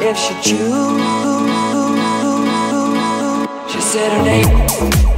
if she choose. She said her name.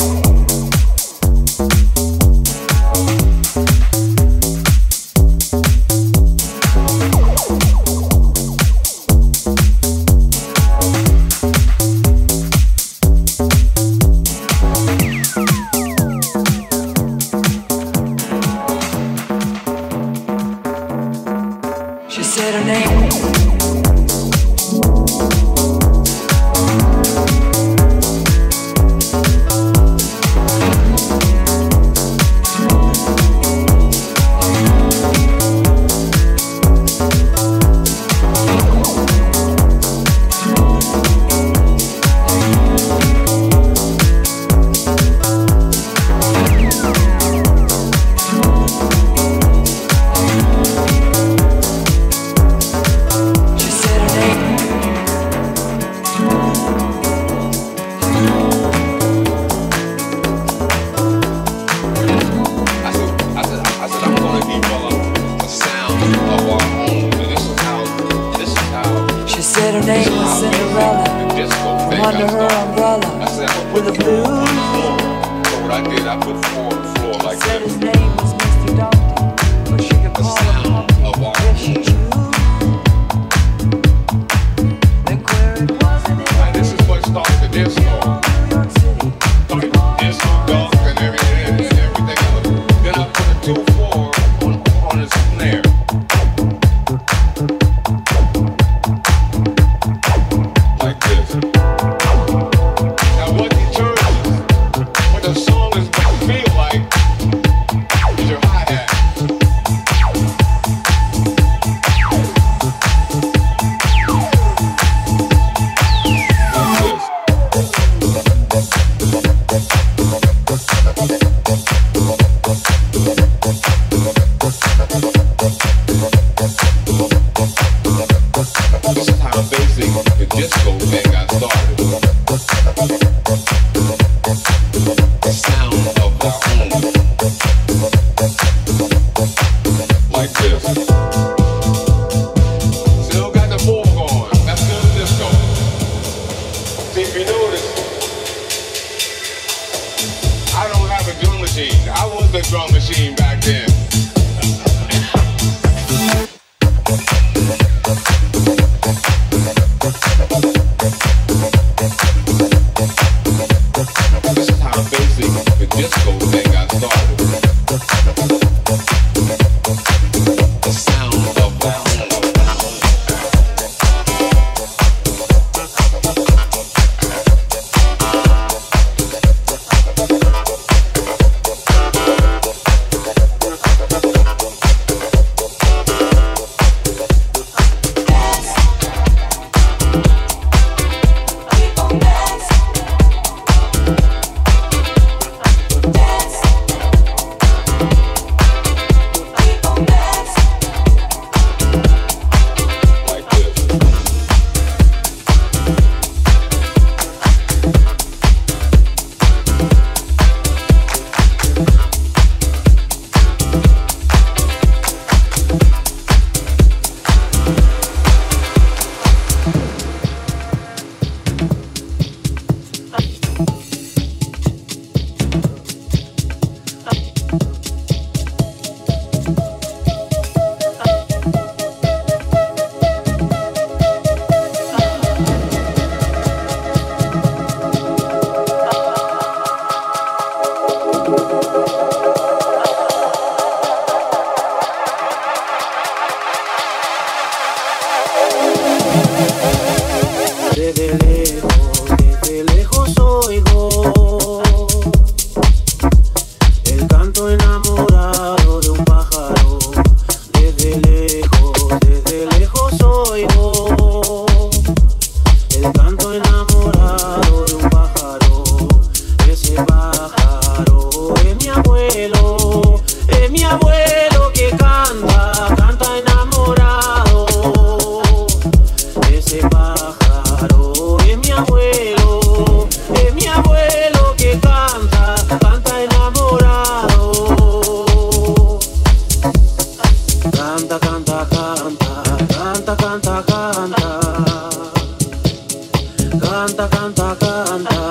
Canta, canta, canta.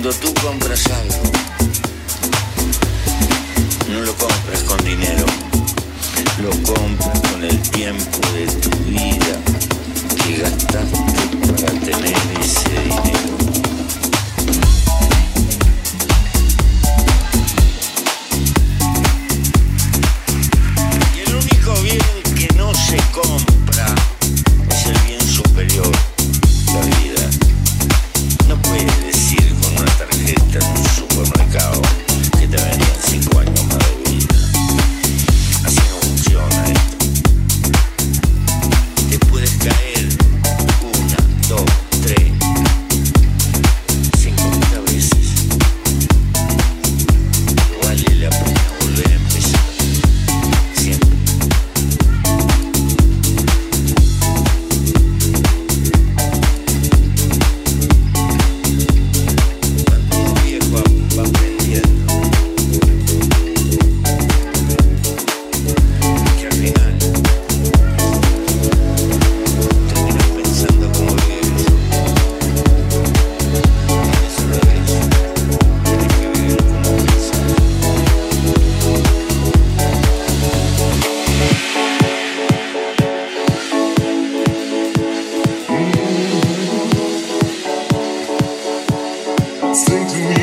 Cuando tú compras algo, no lo compras con dinero, lo compras con el tiempo de tu vida que gastaste para tener ese dinero. sing to me.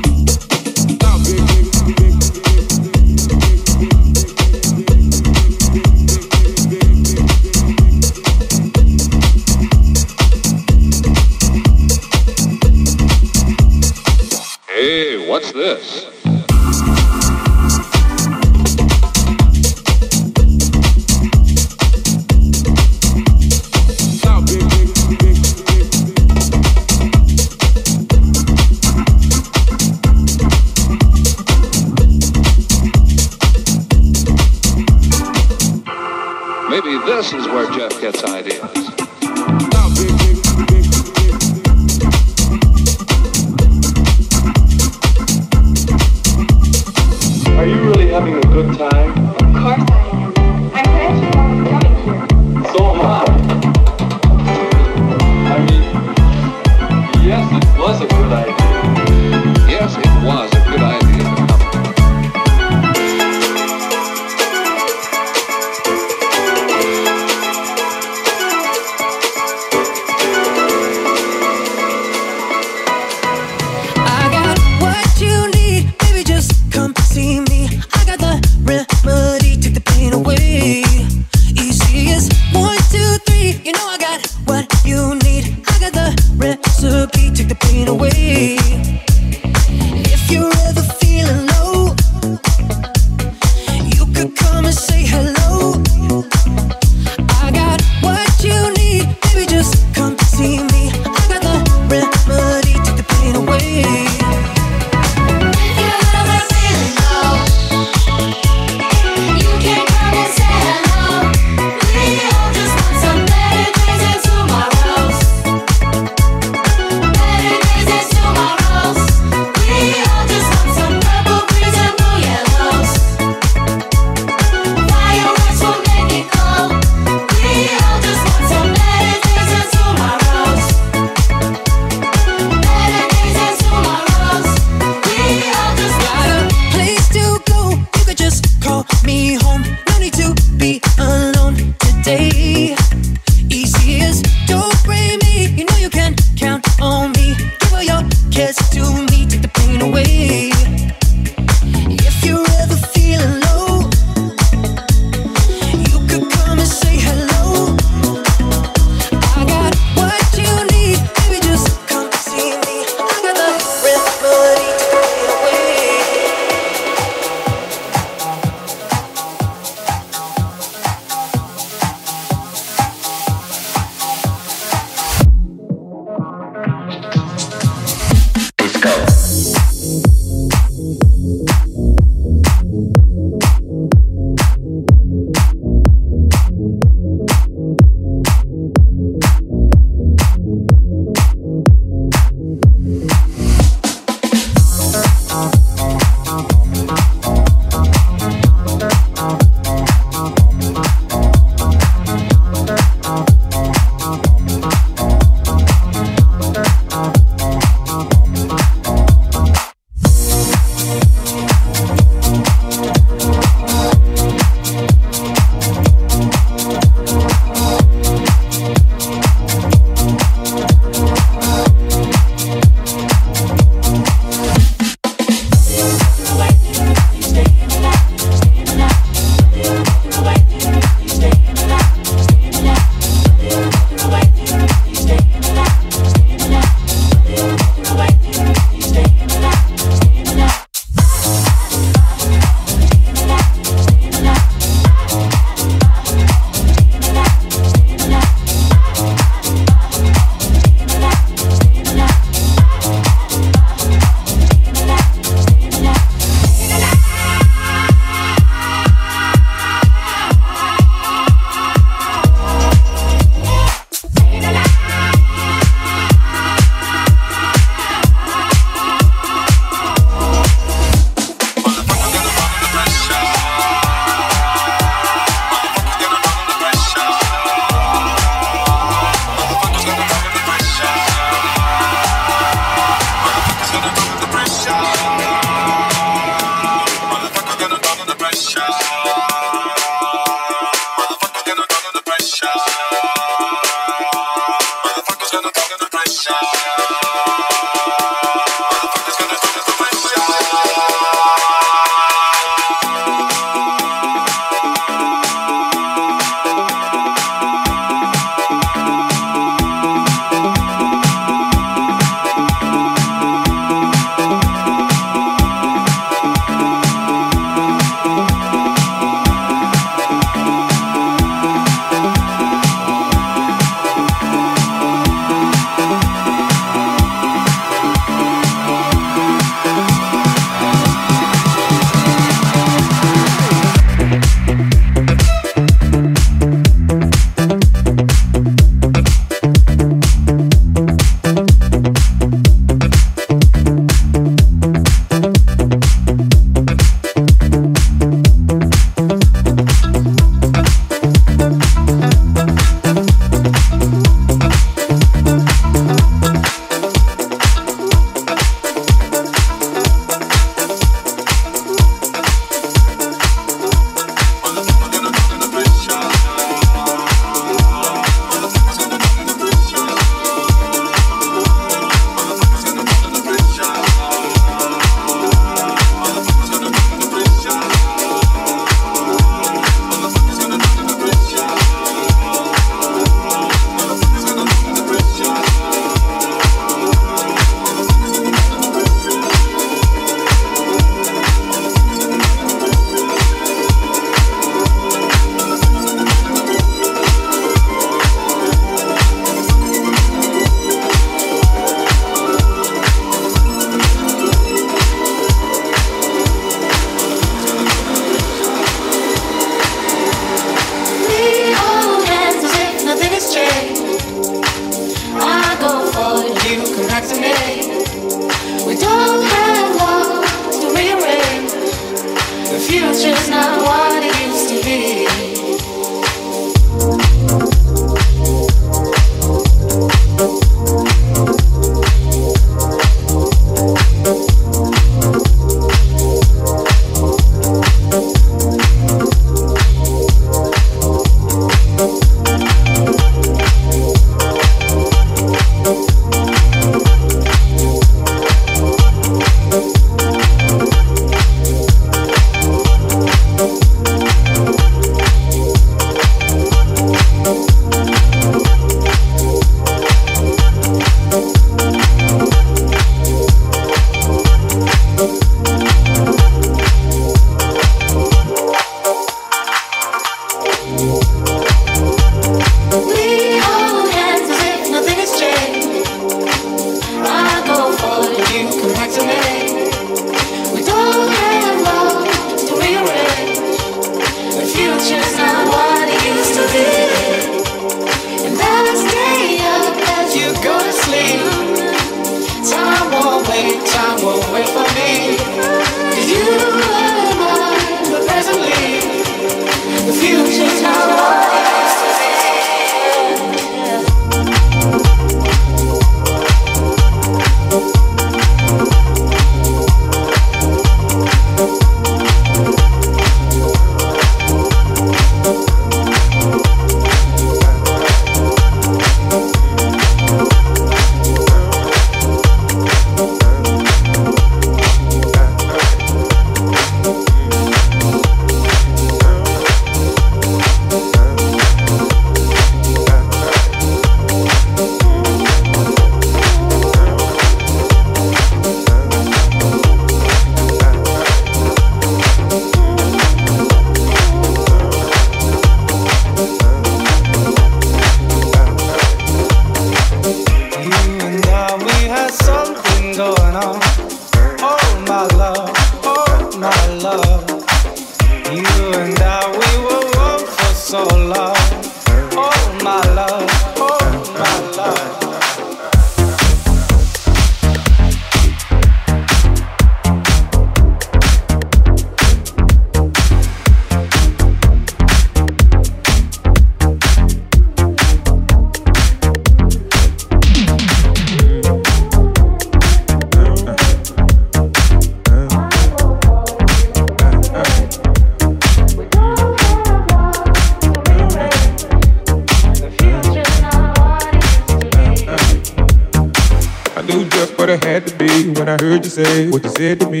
When I heard you say what you said to me.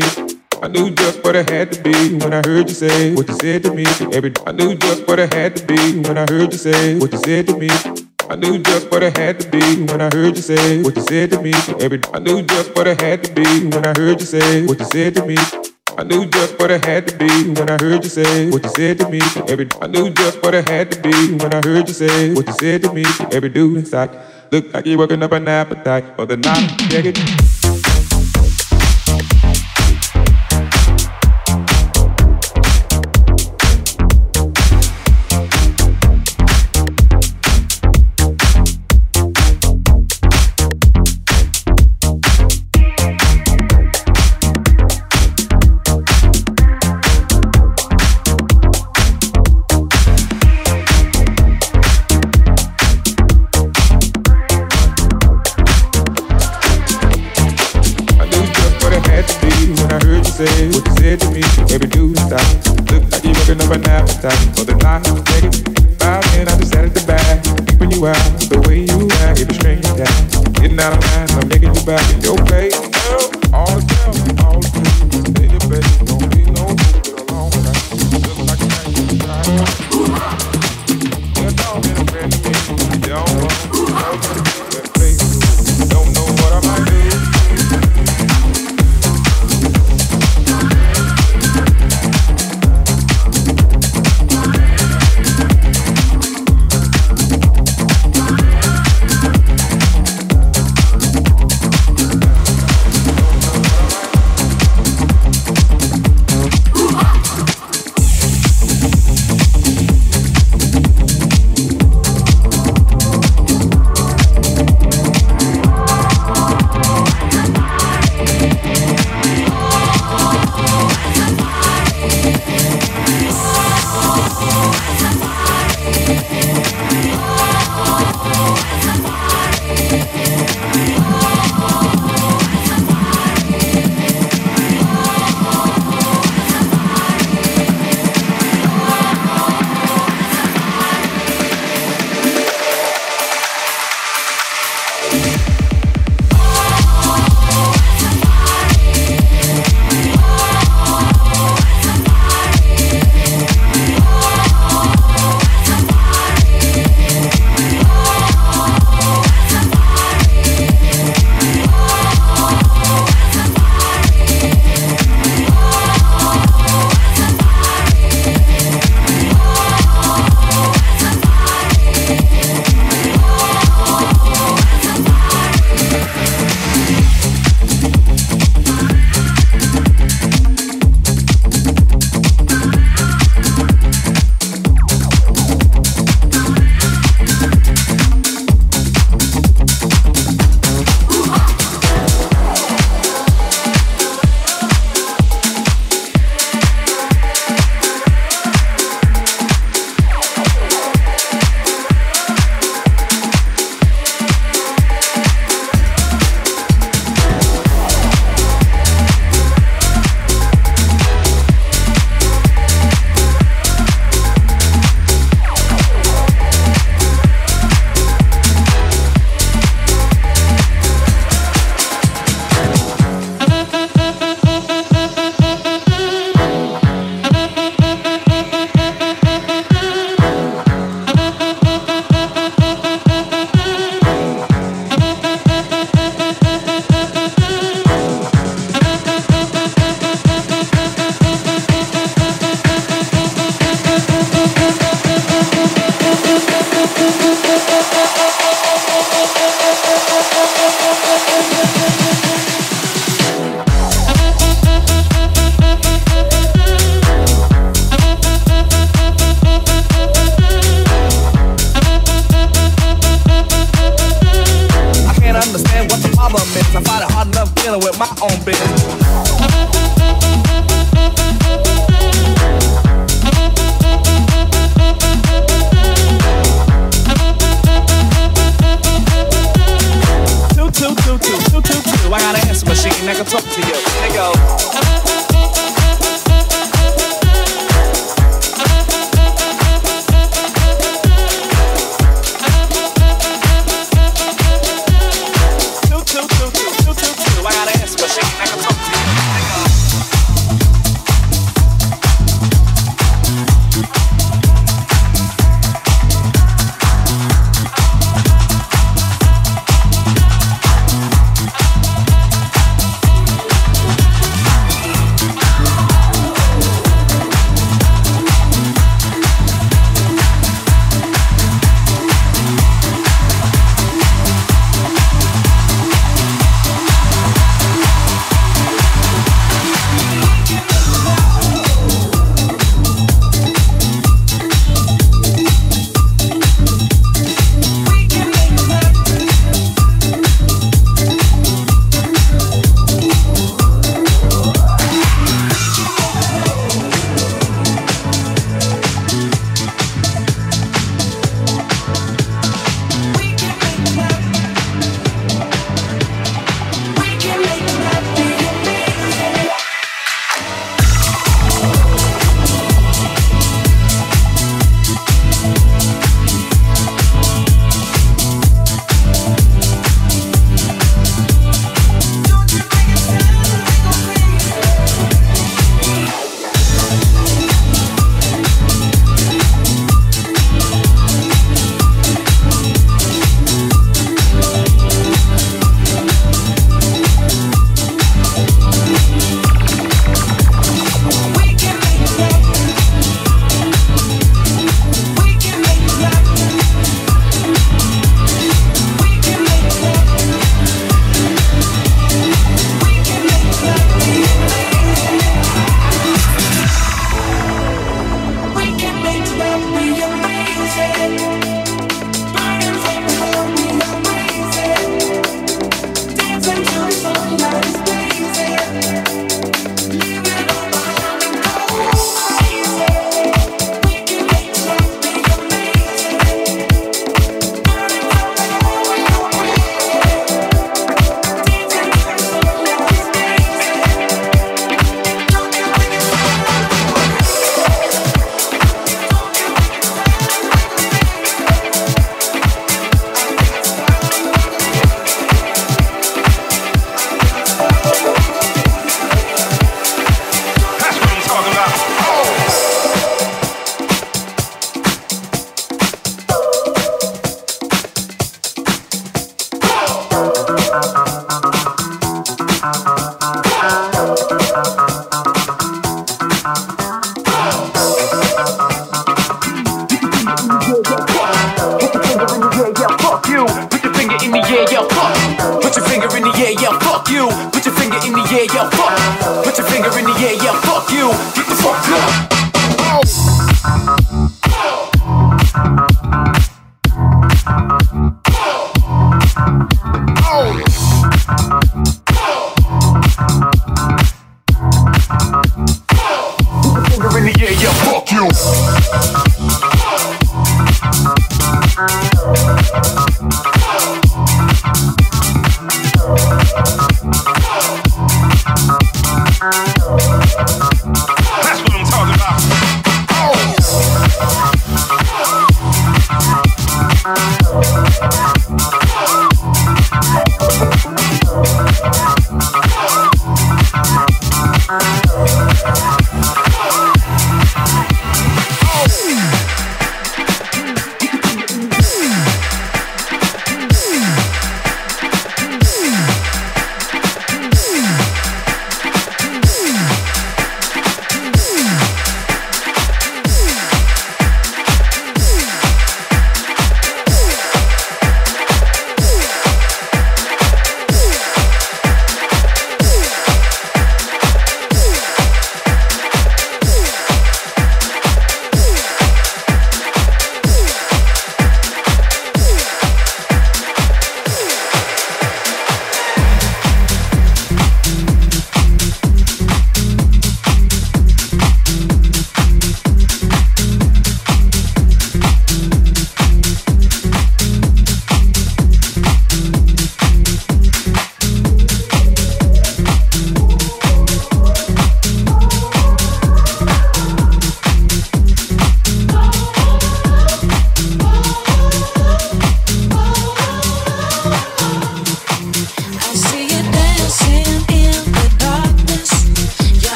I knew just what it had to be when I heard you say what you said to me. Every I knew just what it had to be when I heard you say what you said to me. I knew just what it had to be when I heard you say what you said to me. Every I knew just what it had to be when I heard you say what you said to me. I knew just what it had to be when I heard you say what you said to me. Every I knew just what it had to be when I heard you say what you said to me. Every dude inside look like you're working up an appetite for the night. Check it. Back your place.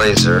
Laser.